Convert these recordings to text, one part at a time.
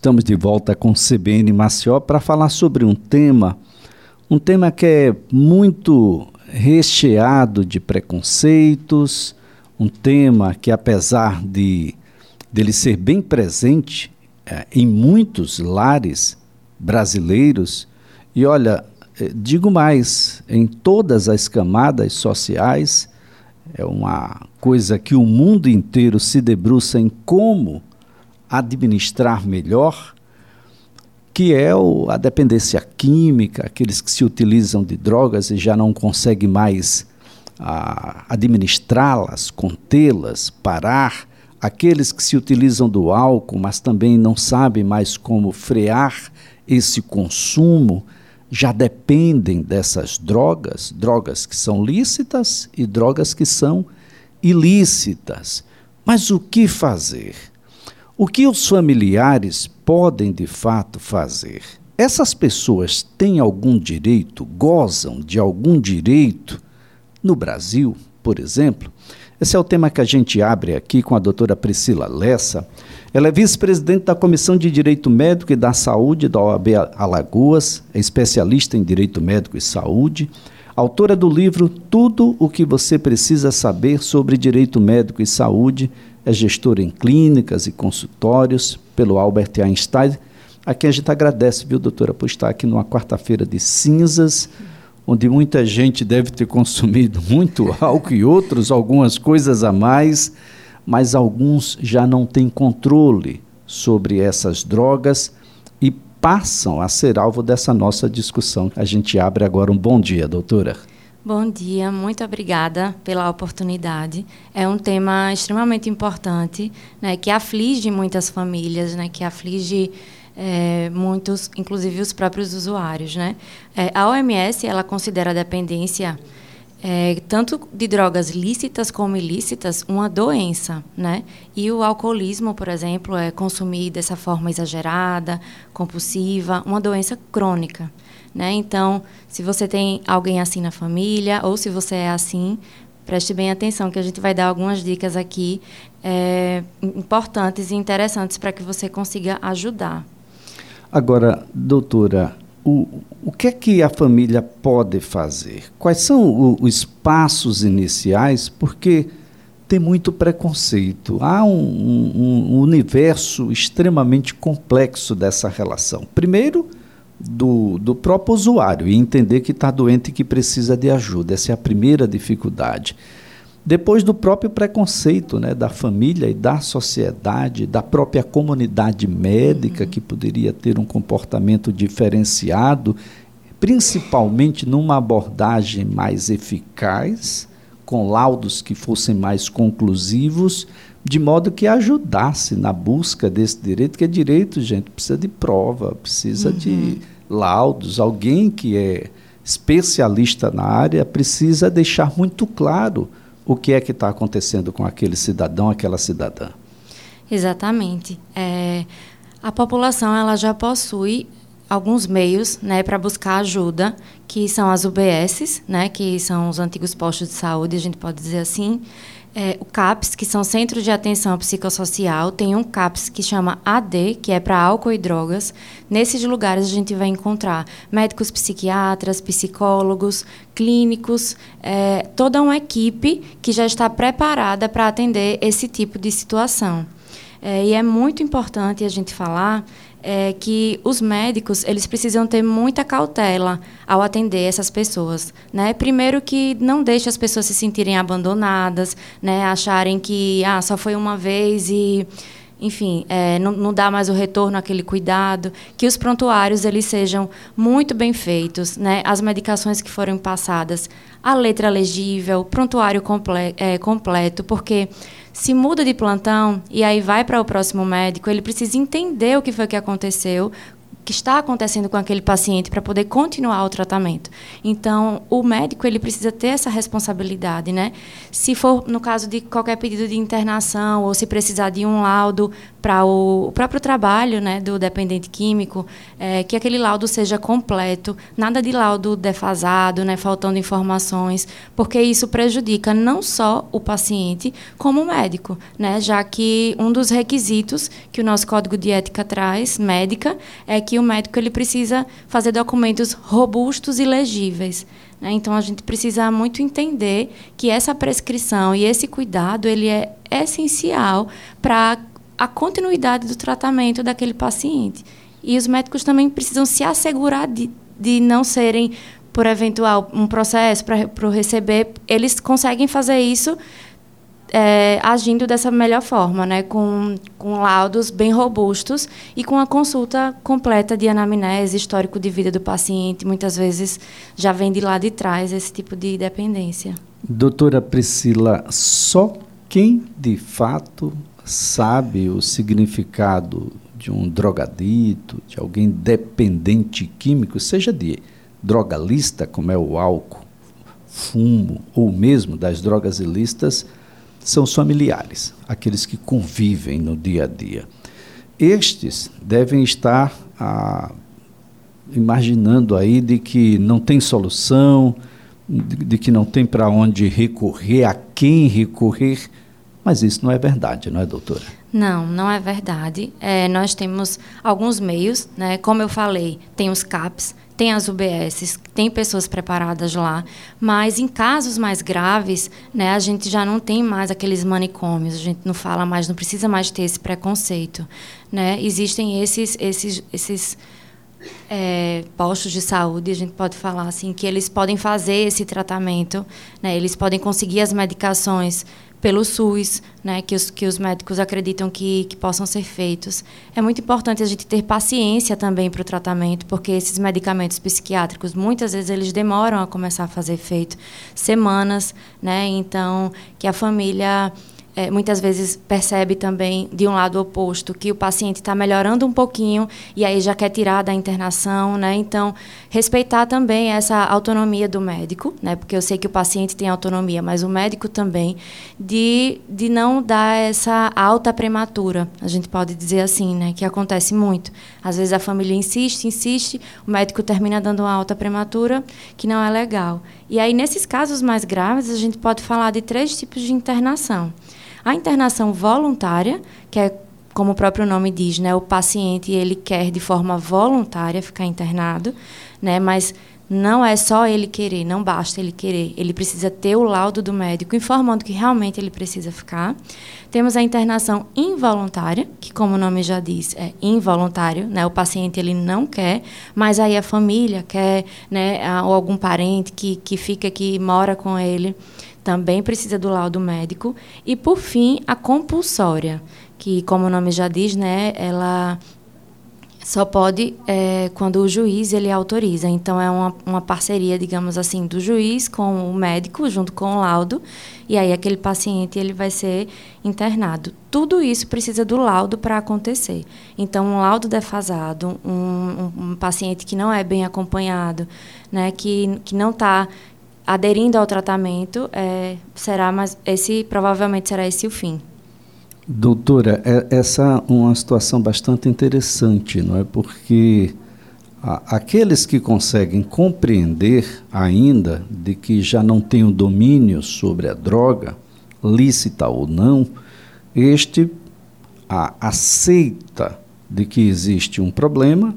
Estamos de volta com CBN Maceió para falar sobre um tema, um tema que é muito recheado de preconceitos, um tema que apesar de dele ser bem presente é, em muitos lares brasileiros, e olha, é, digo mais, em todas as camadas sociais, é uma coisa que o mundo inteiro se debruça em como administrar melhor, que é o, a dependência química, aqueles que se utilizam de drogas e já não conseguem mais administrá-las, contê-las, parar, aqueles que se utilizam do álcool, mas também não sabem mais como frear esse consumo, já dependem dessas drogas, drogas que são lícitas e drogas que são ilícitas. Mas o que fazer? O que os familiares podem de fato fazer? Essas pessoas têm algum direito, gozam de algum direito no Brasil, por exemplo? Esse é o tema que a gente abre aqui com a doutora Priscila Lessa. Ela é vice-presidente da Comissão de Direito Médico e da Saúde da OAB Alagoas, é especialista em Direito Médico e Saúde, autora do livro Tudo o que você precisa saber sobre direito médico e saúde, é gestora em clínicas e consultórios pelo Albert Einstein, a quem a gente agradece, viu, doutora, por estar aqui numa quarta-feira de cinzas, onde muita gente deve ter consumido muito álcool e outros, algumas coisas a mais, mas alguns já não têm controle sobre essas drogas e passam a ser alvo dessa nossa discussão. A gente abre agora um bom dia, doutora. Bom dia, muito obrigada pela oportunidade. É um tema extremamente importante, né, que aflige muitas famílias, né, que aflige é, muitos, inclusive os próprios usuários. Né? É, a OMS ela considera a dependência é, tanto de drogas lícitas como ilícitas uma doença, né? E o alcoolismo, por exemplo, é consumir dessa forma exagerada, compulsiva, uma doença crônica. Né? Então, se você tem alguém assim na família, ou se você é assim, preste bem atenção, que a gente vai dar algumas dicas aqui é, importantes e interessantes para que você consiga ajudar. Agora, doutora, o, o que é que a família pode fazer? Quais são os passos iniciais? Porque tem muito preconceito. Há um, um, um universo extremamente complexo dessa relação. Primeiro, do, do próprio usuário e entender que está doente e que precisa de ajuda. Essa é a primeira dificuldade. Depois do próprio preconceito né, da família e da sociedade, da própria comunidade médica, uhum. que poderia ter um comportamento diferenciado, principalmente numa abordagem mais eficaz, com laudos que fossem mais conclusivos, de modo que ajudasse na busca desse direito, que é direito, gente, precisa de prova, precisa uhum. de laudos, alguém que é especialista na área precisa deixar muito claro o que é que está acontecendo com aquele cidadão, aquela cidadã. Exatamente. É, a população ela já possui alguns meios né, para buscar ajuda, que são as UBSs, né, que são os antigos postos de saúde, a gente pode dizer assim, é, o CAPS, que são Centros de Atenção Psicossocial, tem um CAPS que chama AD, que é para álcool e drogas. Nesses lugares a gente vai encontrar médicos psiquiatras, psicólogos, clínicos, é, toda uma equipe que já está preparada para atender esse tipo de situação. É, e é muito importante a gente falar é que os médicos eles precisam ter muita cautela ao atender essas pessoas, né? Primeiro que não deixe as pessoas se sentirem abandonadas, né? Acharem que ah só foi uma vez e enfim, é, não, não dá mais o retorno àquele cuidado, que os prontuários eles sejam muito bem feitos, né? as medicações que foram passadas, a letra legível, prontuário comple é, completo, porque se muda de plantão e aí vai para o próximo médico, ele precisa entender o que foi que aconteceu, que está acontecendo com aquele paciente para poder continuar o tratamento. Então, o médico ele precisa ter essa responsabilidade, né? Se for no caso de qualquer pedido de internação ou se precisar de um laudo para o, próprio trabalho né, do dependente químico, é, que aquele laudo seja completo, nada de laudo defasado, né, faltando informações, porque isso prejudica não só o paciente, como o médico, né, já que um dos requisitos que o nosso Código de Ética traz, médica, é que o médico ele precisa fazer documentos robustos e legíveis. Né? Então, a gente precisa muito entender que essa prescrição e esse cuidado ele é essencial para a continuidade do tratamento daquele paciente. E os médicos também precisam se assegurar de, de não serem, por eventual, um processo para receber, eles conseguem fazer isso é, agindo dessa melhor forma, né? com, com laudos bem robustos e com a consulta completa de anamnese, histórico de vida do paciente. Muitas vezes já vem de lá de trás esse tipo de dependência. Doutora Priscila, só quem de fato sabe o significado de um drogadito, de alguém dependente químico, seja de drogalista, como é o álcool, fumo, ou mesmo das drogas ilícitas, são os familiares, aqueles que convivem no dia a dia. Estes devem estar ah, imaginando aí de que não tem solução, de, de que não tem para onde recorrer, a quem recorrer, mas isso não é verdade, não é, doutora? Não, não é verdade. É, nós temos alguns meios, né? Como eu falei, tem os CAPs, tem as UBSs, tem pessoas preparadas lá, mas em casos mais graves, né, a gente já não tem mais aqueles manicômios, a gente não fala mais, não precisa mais ter esse preconceito, né? Existem esses esses esses é, postos de saúde, a gente pode falar assim, que eles podem fazer esse tratamento, né? Eles podem conseguir as medicações pelo SUS, né, que, os, que os médicos acreditam que, que possam ser feitos. É muito importante a gente ter paciência também para o tratamento, porque esses medicamentos psiquiátricos, muitas vezes, eles demoram a começar a fazer efeito, semanas, né, então, que a família é, muitas vezes percebe também de um lado oposto que o paciente está melhorando um pouquinho e aí já quer tirar da internação, né? Então respeitar também essa autonomia do médico, né? Porque eu sei que o paciente tem autonomia, mas o médico também de, de não dar essa alta prematura, a gente pode dizer assim, né? Que acontece muito. Às vezes a família insiste, insiste, o médico termina dando uma alta prematura que não é legal. E aí nesses casos mais graves a gente pode falar de três tipos de internação. A internação voluntária, que é como o próprio nome diz, né, o paciente ele quer de forma voluntária ficar internado, né, mas não é só ele querer, não basta ele querer, ele precisa ter o laudo do médico informando que realmente ele precisa ficar. Temos a internação involuntária, que como o nome já diz, é involuntário, né? O paciente ele não quer, mas aí a família quer, né, ou algum parente que que fica aqui mora com ele também precisa do laudo médico. E, por fim, a compulsória, que, como o nome já diz, né, ela só pode é, quando o juiz ele autoriza. Então, é uma, uma parceria, digamos assim, do juiz com o médico, junto com o laudo, e aí aquele paciente ele vai ser internado. Tudo isso precisa do laudo para acontecer. Então, um laudo defasado, um, um, um, paciente que não é bem acompanhado, né, que, que não está aderindo ao tratamento, é, será, mas esse provavelmente será esse o fim. Doutora, é, essa é uma situação bastante interessante, não é? Porque a, aqueles que conseguem compreender ainda de que já não têm o domínio sobre a droga, lícita ou não, este a, aceita de que existe um problema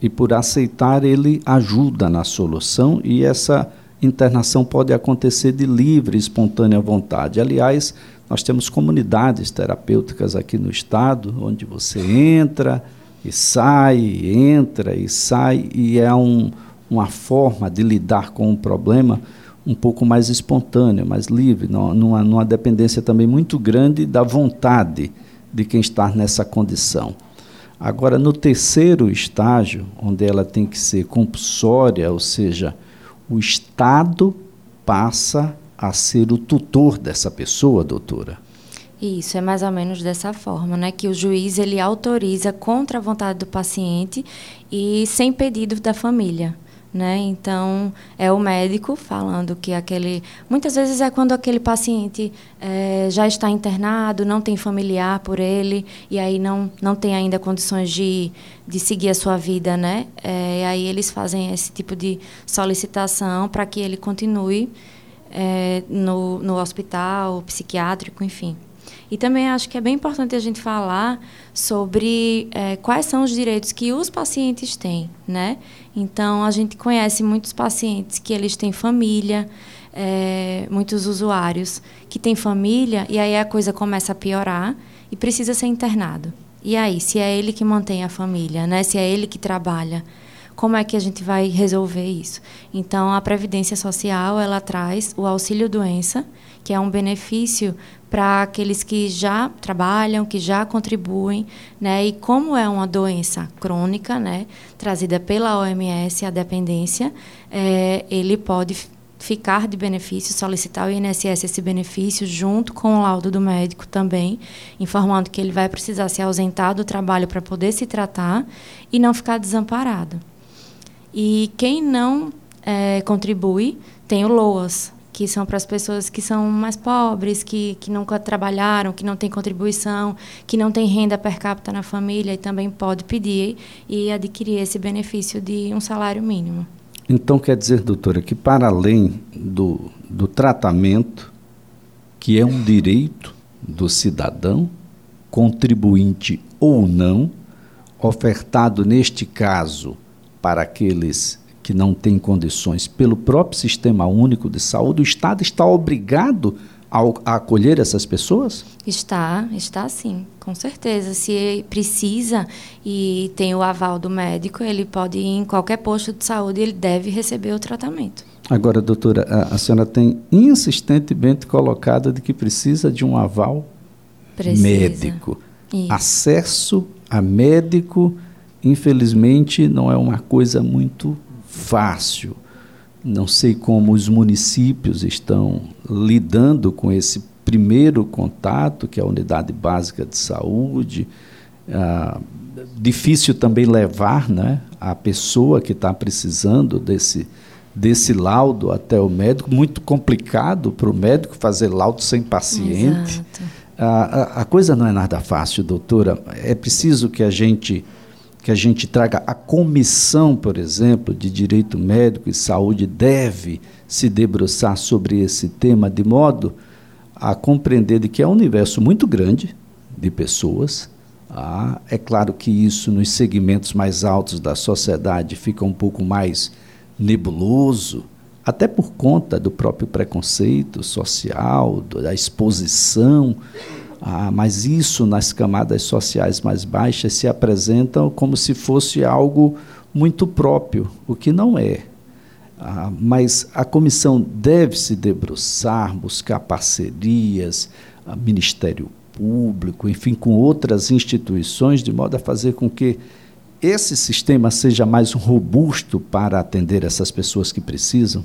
e por aceitar ele ajuda na solução e essa internação pode acontecer de livre espontânea vontade. Aliás, nós temos comunidades terapêuticas aqui no estado, onde você entra e sai, entra e sai, e é um, uma forma de lidar com o problema um pouco mais espontânea, mais livre, numa, numa dependência também muito grande da vontade de quem está nessa condição. Agora, no terceiro estágio, onde ela tem que ser compulsória, ou seja, o Estado passa a ser o tutor dessa pessoa, doutora? Isso, é mais ou menos dessa forma, né? Que o juiz ele autoriza contra a vontade do paciente e sem pedido da família. Né? Então é o médico falando que aquele, muitas vezes é quando aquele paciente é, já está internado, não tem familiar por ele e aí não não tem ainda condições de, de seguir a sua vida, né? É, e aí eles fazem esse tipo de solicitação para que ele continue é, no, no hospital psiquiátrico, enfim. E também acho que é bem importante a gente falar sobre é, quais são os direitos que os pacientes têm, né? Então, a gente conhece muitos pacientes que eles têm família, é, muitos usuários que têm família, e aí a coisa começa a piorar e precisa ser internado. E aí, se é ele que mantém a família, né? Se é ele que trabalha, como é que a gente vai resolver isso? Então, a Previdência Social, ela traz o auxílio doença, que é um benefício para aqueles que já trabalham, que já contribuem, né? E como é uma doença crônica, né, trazida pela OMS, a dependência, é, ele pode ficar de benefício, solicitar o INSS esse benefício junto com o laudo do médico também, informando que ele vai precisar se ausentar do trabalho para poder se tratar e não ficar desamparado. E quem não é, contribui tem o LOAS, que são para as pessoas que são mais pobres, que, que nunca trabalharam, que não têm contribuição, que não têm renda per capita na família e também pode pedir e adquirir esse benefício de um salário mínimo. Então quer dizer, doutora, que para além do, do tratamento, que é um direito do cidadão, contribuinte ou não, ofertado neste caso para aqueles que não têm condições pelo próprio Sistema Único de Saúde, o Estado está obrigado a, acolher essas pessoas? Está, está sim, com certeza. Se precisa e tem o aval do médico, ele pode ir em qualquer posto de saúde e ele deve receber o tratamento. Agora, doutora, a, a senhora tem insistentemente colocado de que precisa de um aval precisa. médico. Isso. Acesso a médico infelizmente, não é uma coisa muito fácil. Não sei como os municípios estão lidando com esse primeiro contato, que é a unidade básica de saúde. Ah, difícil também levar né, a pessoa que está precisando desse, desse laudo até o médico. Muito complicado para o médico fazer laudo sem paciente. Ah, a, a coisa não é nada fácil, doutora. É preciso que a gente que a gente traga a comissão, por exemplo, de direito médico e saúde deve se debruçar sobre esse tema de modo a compreender de que é um universo muito grande de pessoas. Ah, é claro que isso nos segmentos mais altos da sociedade fica um pouco mais nebuloso, até por conta do próprio preconceito social, da exposição ah, mas isso nas camadas sociais mais baixas se apresenta como se fosse algo muito próprio, o que não é. Ah, mas a comissão deve se debruçar, buscar parcerias, ah, Ministério Público, enfim, com outras instituições, de modo a fazer com que esse sistema seja mais robusto para atender essas pessoas que precisam?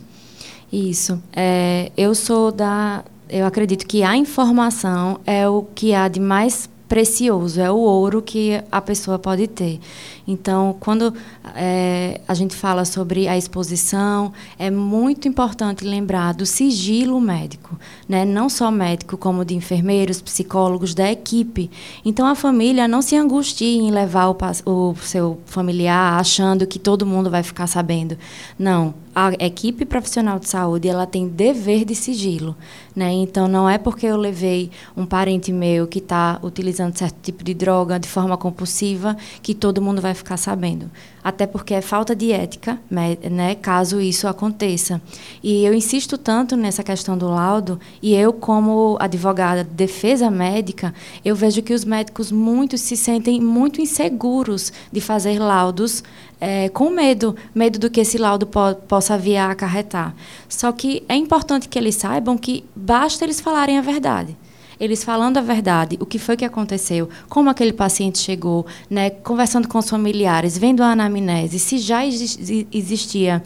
Isso. É, eu sou da, eu acredito que a informação é o que há de mais precioso, é o ouro que a pessoa pode ter. Então, quando é, a gente fala sobre a exposição, é muito importante lembrar do sigilo médico, né? não só médico, como de enfermeiros, psicólogos, da equipe. Então, a família não se angustie em levar o, o seu familiar achando que todo mundo vai ficar sabendo. Não, a equipe profissional de saúde ela tem dever de sigilo, né? Então não é porque eu levei um parente meu que está utilizando certo tipo de droga de forma compulsiva que todo mundo vai ficar sabendo até porque é falta de ética, né, caso isso aconteça. E eu insisto tanto nessa questão do laudo, e eu, como advogada de defesa médica, eu vejo que os médicos muitos se sentem muito inseguros de fazer laudos é, com medo, medo do que esse laudo po possa vir a acarretar. Só que é importante que eles saibam que basta eles falarem a verdade eles falando a verdade, o que foi que aconteceu, como aquele paciente chegou, né, conversando com os familiares, vendo a anamnese, se já existia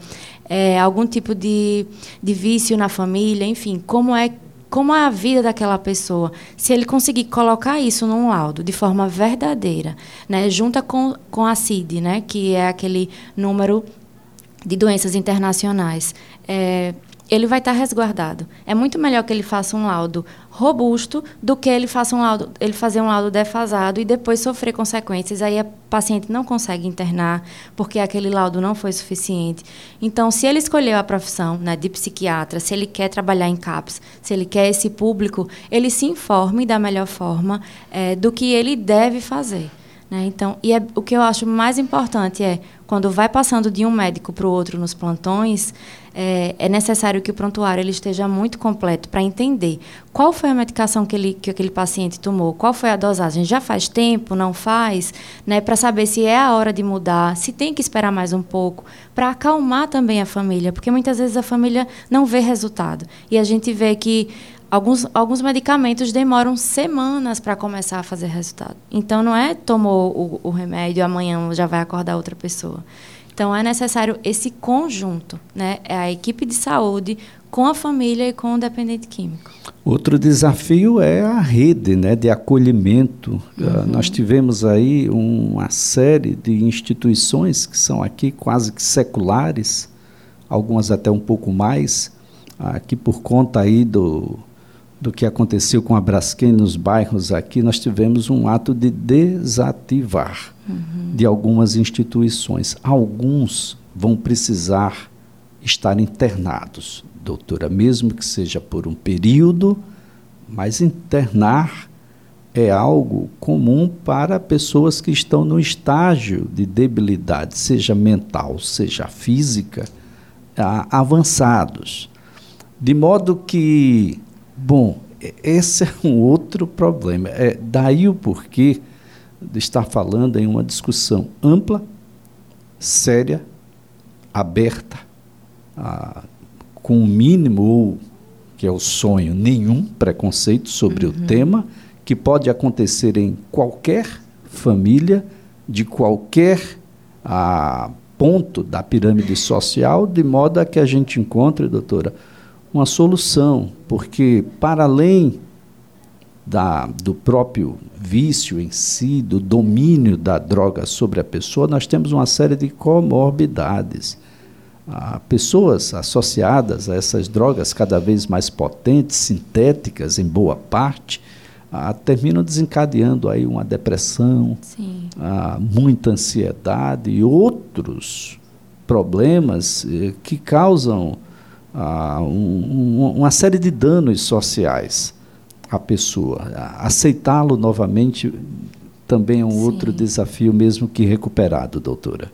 é, algum tipo de, de vício na família, enfim, como é como é a vida daquela pessoa, se ele conseguir colocar isso num laudo de forma verdadeira, né, junta com, com a CID, né, que é aquele número de doenças internacionais, é, ele vai estar resguardado. É muito melhor que ele faça um laudo robusto do que ele faça um laudo, ele fazer um laudo defasado e depois sofrer consequências. Aí a paciente não consegue internar porque aquele laudo não foi suficiente. Então, se ele escolheu a profissão né, de psiquiatra, se ele quer trabalhar em CAPS, se ele quer esse público, ele se informe da melhor forma é, do que ele deve fazer. Né? Então, e é, o que eu acho mais importante é, quando vai passando de um médico para o outro nos plantões, é, é, necessário que o prontuário ele esteja muito completo para entender qual foi a medicação que, ele, que aquele paciente tomou, qual foi a dosagem, já faz tempo, não faz, né? para saber se é a hora de mudar, se tem que esperar mais um pouco, para acalmar também a família, porque muitas vezes a família não vê resultado. E a gente vê que Alguns, alguns medicamentos demoram semanas para começar a fazer resultado. Então, não é tomou o, o remédio, amanhã já vai acordar outra pessoa. Então, é necessário esse conjunto, né? É a equipe de saúde com a família e com o dependente químico. Outro desafio é a rede né, de acolhimento. Ah, uhum. nós tivemos aí uma série de instituições que são aqui quase que seculares, algumas até um pouco mais, aqui por conta aí do, do que aconteceu com a Braskem nos bairros aqui, nós tivemos um ato de desativar uhum. de algumas instituições. Alguns vão precisar estar internados, doutora, mesmo que seja por um período, mas internar é algo comum para pessoas que estão no estágio de debilidade, seja mental, seja física, avançados. De modo que Bom, esse é um outro problema. É daí o porquê de estar falando em uma discussão ampla, séria, aberta, ah, com o mínimo, ou, que é o sonho, nenhum preconceito sobre uhum. o tema, que pode acontecer em qualquer família, de qualquer ah, ponto da pirâmide social, de modo a que a gente encontre, doutora, uma solução, porque para além da, do próprio vício em si, do domínio da droga sobre a pessoa, nós temos uma série de comorbidades. Ah, pessoas associadas a essas drogas cada vez mais potentes, sintéticas em boa parte, ah, terminam desencadeando aí uma depressão, ah, muita ansiedade e outros problemas eh, que causam ah, um, uma série de danos sociais à pessoa. Aceitá-lo novamente também é um Sim. outro desafio, mesmo que recuperado, doutora.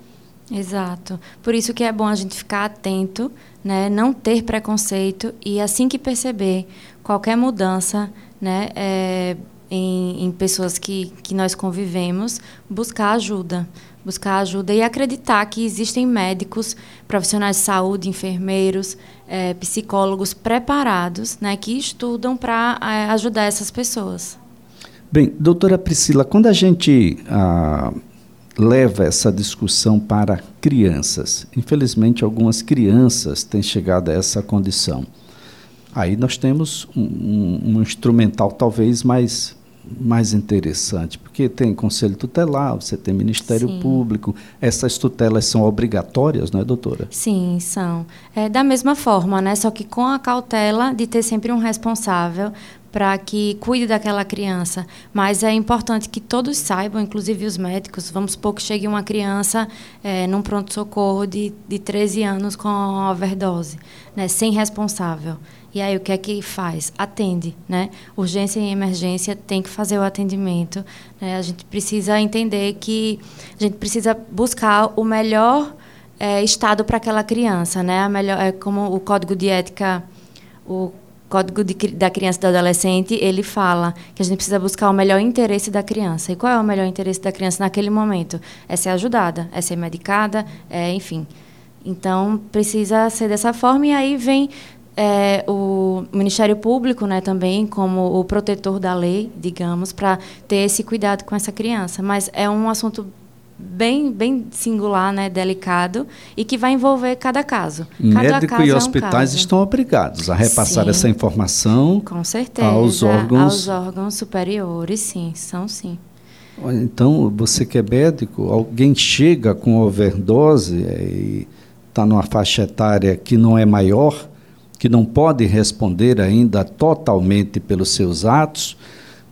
Exato. Por isso que é bom a gente ficar atento, né? não ter preconceito e assim que perceber qualquer mudança, né? É, em, em, pessoas que, que nós convivemos, buscar ajuda buscar ajuda e acreditar que existem médicos, profissionais de saúde, enfermeiros, é, psicólogos preparados, né, que estudam para é, ajudar essas pessoas. Bem, doutora Priscila, quando a gente ah, leva essa discussão para crianças, infelizmente algumas crianças têm chegado a essa condição. Aí nós temos um, um, um instrumental talvez mais mais interessante, porque tem conselho tutelar, você tem Ministério Sim. Público, essas tutelas são obrigatórias, não é, doutora? Sim, são. É, da mesma forma, né? Só que com a cautela de ter sempre um responsável para que cuide daquela criança. Mas é importante que todos saibam, inclusive os médicos, vamos supor que chegue uma criança é, num pronto-socorro de, de 13 anos com overdose, né, sem responsável. E aí o que é que faz? Atende, né? Urgência e emergência tem que fazer o atendimento. Né? A gente precisa entender que a gente precisa buscar o melhor é, estado para aquela criança, né? A melhor, é como o código de ética, o código de, da criança e do adolescente, ele fala que a gente precisa buscar o melhor interesse da criança. E qual é o melhor interesse da criança naquele momento? É ser ajudada, é ser medicada, é, enfim. Então, precisa ser dessa forma, e aí vem é, o Ministério Público né, também como o protetor da lei, digamos, para ter esse cuidado com essa criança. Mas é um assunto bem, bem singular, né, delicado, e que vai envolver cada caso. Cada Médico caso e hospitais é um estão obrigados a repassar sim, essa informação com certeza, aos órgãos... aos órgãos superiores, sim, são sim. Então, você que é médico, alguém chega com overdose e está numa faixa etária que não é maior, que não pode responder ainda totalmente pelos seus atos,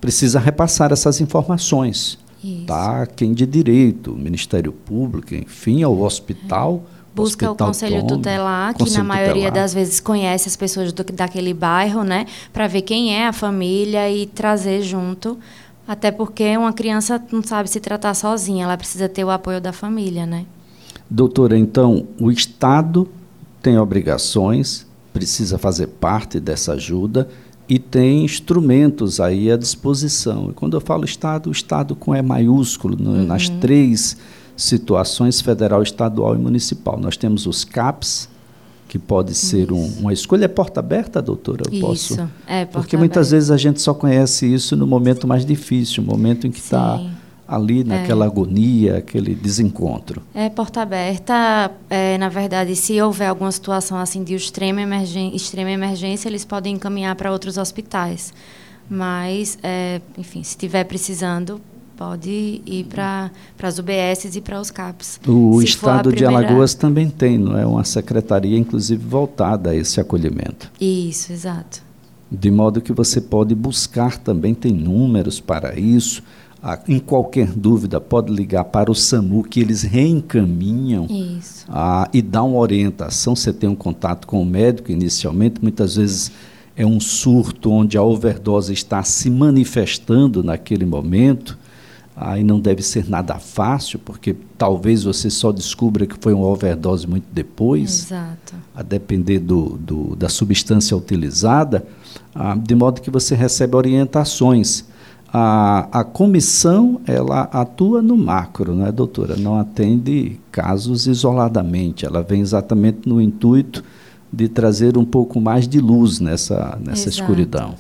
precisa repassar essas informações. Isso. Tá? Quem de direito, Ministério Público, enfim, ao hospital. É. Busca hospital o Conselho Tutelar, que na maioria tutelar. das vezes conhece as pessoas do, daquele bairro, né? Para ver quem é a família e trazer junto. Até porque uma criança não sabe se tratar sozinha, ela precisa ter o apoio da família, né? Doutora, então, o Estado tem obrigações, precisa fazer parte dessa ajuda e tem instrumentos aí à disposição. E quando eu falo Estado, o Estado com E maiúsculo, no, uhum. nas três situações, federal, estadual e municipal. Nós temos os CAPs, que pode ser um, uma escolha. É porta aberta, doutora? Eu isso, posso? é porta Porque muitas aberta. vezes a gente só conhece isso no momento mais difícil, o momento em que está ali naquela é. agonia, aquele desencontro. É porta aberta, é, na verdade, se houver alguma situação assim de extrema, emergência, extrema emergência, eles podem encaminhar para outros hospitais. Mas, é, enfim, se estiver precisando, pode ir para as UBSs e para os CAPs. O estado primeira... de Alagoas também tem, não é? Uma secretaria, inclusive, voltada a esse acolhimento. Isso, exato. De modo que você pode buscar também, tem números para isso em qualquer dúvida, pode ligar para o SAMU, que eles reencaminham ah, e dão uma orientação. Você tem um contato com o médico inicialmente, muitas vezes é um surto onde a overdose está se manifestando naquele momento. Aí não deve ser nada fácil, porque talvez você só descubra que foi uma overdose muito depois, Exato. a depender do, do da substância utilizada, ah, de modo que você recebe orientações a, a comissão ela atua no macro, não é, doutora? Não atende casos isoladamente. Ela vem exatamente no intuito de trazer um pouco mais de luz nessa, nessa escuridão.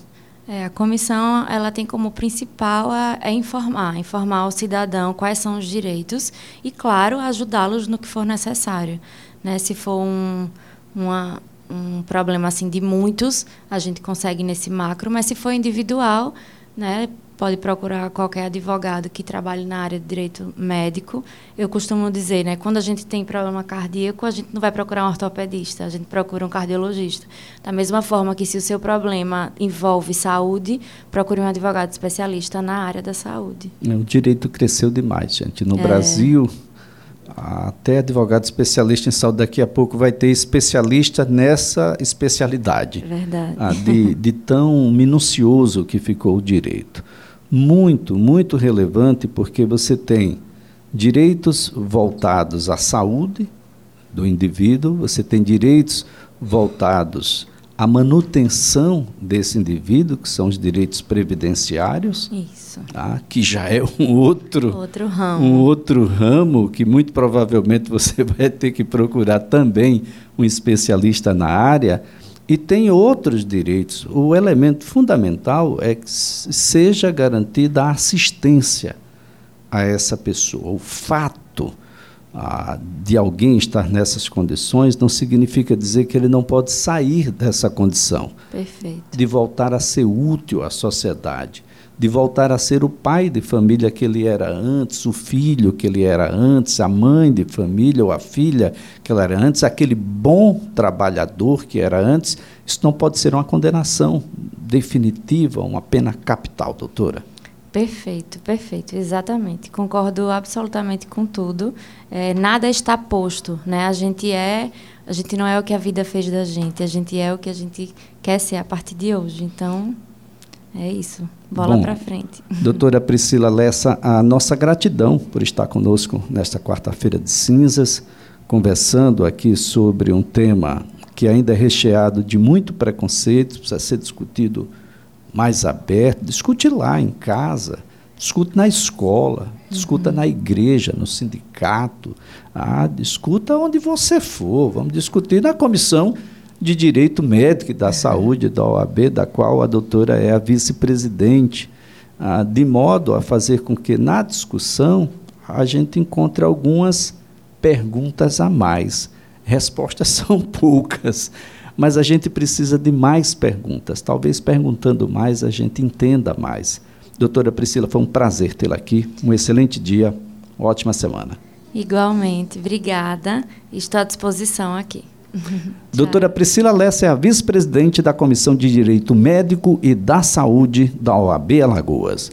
É, a comissão ela tem como principal a, informar, informar o cidadão quais são os direitos e, claro, ajudá-los no que for necessário. Né? Se for um, uma, um problema assim de muitos, a gente consegue nesse macro, mas se for individual, né, pode procurar qualquer advogado que trabalhe na área de direito médico. Eu costumo dizer, né, quando a gente tem problema cardíaco, a gente não vai procurar um ortopedista, a gente procura um cardiologista. Da mesma forma que se o seu problema envolve saúde, procure um advogado especialista na área da saúde. É, o direito cresceu demais, gente. No é. Brasil, até advogado especialista em saúde daqui a pouco vai ter especialista nessa especialidade. Verdade. Ah, de, de tão minucioso que ficou o direito muito, muito relevante, porque você tem direitos voltados à saúde do indivíduo, você tem direitos voltados à manutenção desse indivíduo, que são os direitos previdenciários, Isso. Tá? que já é um outro, outro ramo. um outro ramo que muito provavelmente você vai ter que procurar também um especialista na área e tem outros direitos. O elemento fundamental é que seja garantida a assistência a essa pessoa. O fato ah, de alguém estar nessas condições não significa dizer que ele não pode sair dessa condição. Perfeito. De voltar a ser útil à sociedade de voltar a ser o pai de família que ele era antes, o filho que ele era antes, a mãe de família ou a filha que ela era antes, aquele bom trabalhador que era antes. Isso não pode ser uma condenação definitiva, uma pena capital, doutora. Perfeito, perfeito, exatamente. Concordo absolutamente com tudo. É, nada está posto, né? A gente é, a gente não é o que a vida fez da gente, a gente é o que a gente quer ser a partir de hoje. Então, é isso. Bola para frente. Doutora Priscila Lessa, a nossa gratidão por estar conosco nesta quarta-feira de cinzas, conversando aqui sobre um tema que ainda é recheado de muito preconceito, precisa ser discutido mais aberto. Discute lá em casa, discute na escola, discuta uhum. na igreja, no sindicato, ah, discuta onde você for. Vamos discutir na comissão de Direito Médico e da Saúde da OAB, da qual a doutora é a vice-presidente, ah, de modo a fazer com que na discussão a gente encontre algumas perguntas a mais. Respostas são poucas, mas a gente precisa de mais perguntas. Talvez perguntando mais a gente entenda mais. Doutora Priscila, foi um prazer tê-la aqui. Um excelente dia, ótima semana. Igualmente, obrigada. Estou à disposição aqui. Doutora Priscila Lessa é a vice-presidente da Comissão de Direito Médico e da Saúde da OAB Alagoas.